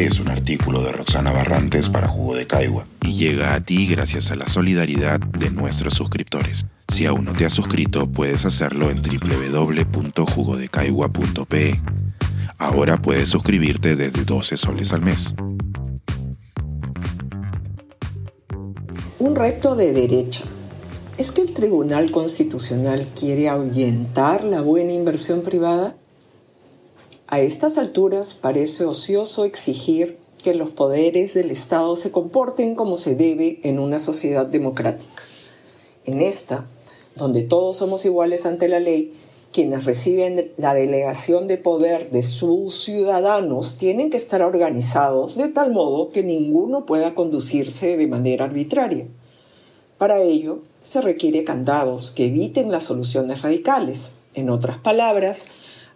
Es un artículo de Roxana Barrantes para Jugo de Caigua y llega a ti gracias a la solidaridad de nuestros suscriptores. Si aún no te has suscrito, puedes hacerlo en www.jugodecaigua.pe. Ahora puedes suscribirte desde 12 soles al mes. Un reto de derecha. ¿Es que el Tribunal Constitucional quiere ahuyentar la buena inversión privada? A estas alturas parece ocioso exigir que los poderes del Estado se comporten como se debe en una sociedad democrática. En esta, donde todos somos iguales ante la ley, quienes reciben la delegación de poder de sus ciudadanos tienen que estar organizados de tal modo que ninguno pueda conducirse de manera arbitraria. Para ello, se requiere candados que eviten las soluciones radicales. En otras palabras,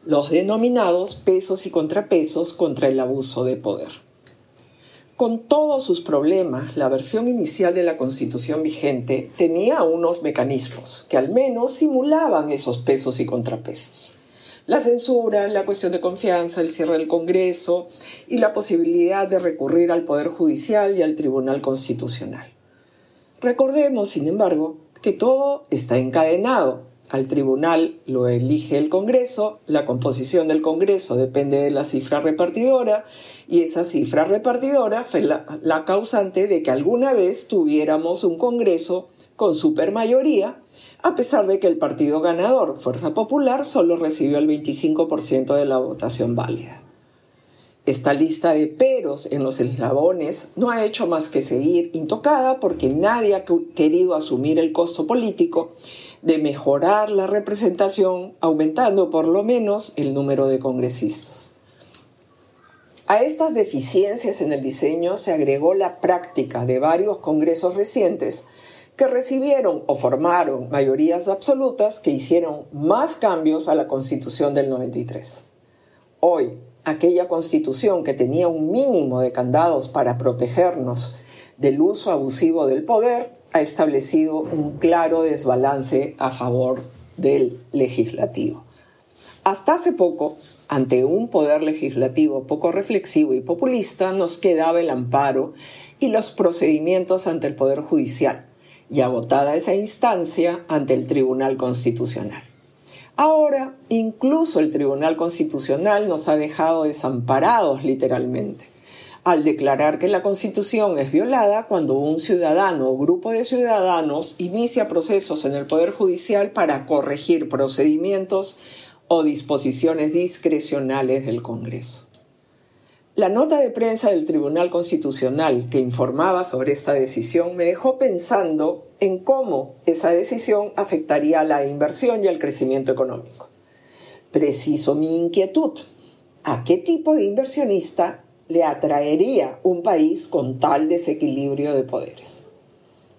los denominados pesos y contrapesos contra el abuso de poder. Con todos sus problemas, la versión inicial de la Constitución vigente tenía unos mecanismos que al menos simulaban esos pesos y contrapesos. La censura, la cuestión de confianza, el cierre del Congreso y la posibilidad de recurrir al Poder Judicial y al Tribunal Constitucional. Recordemos, sin embargo, que todo está encadenado al tribunal lo elige el Congreso, la composición del Congreso depende de la cifra repartidora y esa cifra repartidora fue la, causante de que alguna vez tuviéramos un Congreso con supermayoría, a pesar de que el partido ganador, Fuerza Popular, solo recibió el 25% de la votación válida. Esta lista de peros en los eslabones no ha hecho más que seguir intocada porque nadie ha querido asumir el costo político de mejorar la representación, aumentando por lo menos el número de congresistas. A estas deficiencias en el diseño se agregó la práctica de varios congresos recientes que recibieron o formaron mayorías absolutas que hicieron más cambios a la constitución del 93. Hoy, aquella constitución que tenía un mínimo de candados para protegernos del uso abusivo del poder, ha establecido un claro desbalance a favor del legislativo. Hasta hace poco, ante un poder legislativo poco reflexivo y populista, nos quedaba el amparo y los procedimientos ante el Poder Judicial, y agotada esa instancia ante el Tribunal Constitucional. Ahora, incluso el Tribunal Constitucional nos ha dejado desamparados literalmente al declarar que la Constitución es violada cuando un ciudadano o grupo de ciudadanos inicia procesos en el Poder Judicial para corregir procedimientos o disposiciones discrecionales del Congreso. La nota de prensa del Tribunal Constitucional que informaba sobre esta decisión me dejó pensando en cómo esa decisión afectaría a la inversión y al crecimiento económico. Preciso mi inquietud. ¿A qué tipo de inversionista le atraería un país con tal desequilibrio de poderes.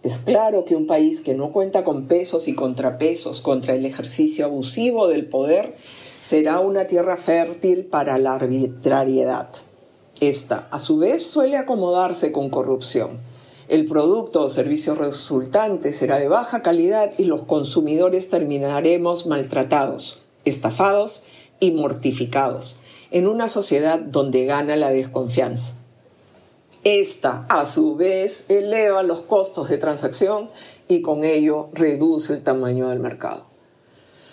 Es claro que un país que no cuenta con pesos y contrapesos contra el ejercicio abusivo del poder será una tierra fértil para la arbitrariedad. Esta, a su vez, suele acomodarse con corrupción. El producto o servicio resultante será de baja calidad y los consumidores terminaremos maltratados, estafados y mortificados en una sociedad donde gana la desconfianza. Esta, a su vez, eleva los costos de transacción y con ello reduce el tamaño del mercado.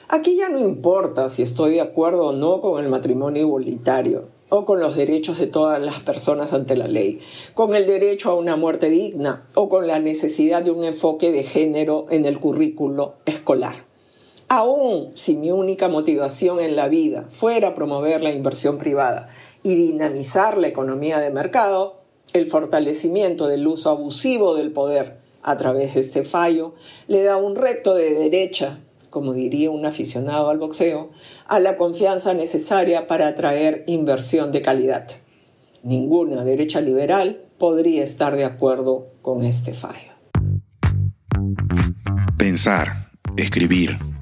Aquí ya no importa si estoy de acuerdo o no con el matrimonio igualitario o con los derechos de todas las personas ante la ley, con el derecho a una muerte digna o con la necesidad de un enfoque de género en el currículo escolar. Aún si mi única motivación en la vida fuera promover la inversión privada y dinamizar la economía de mercado, el fortalecimiento del uso abusivo del poder a través de este fallo le da un recto de derecha, como diría un aficionado al boxeo, a la confianza necesaria para atraer inversión de calidad. Ninguna derecha liberal podría estar de acuerdo con este fallo. Pensar, escribir,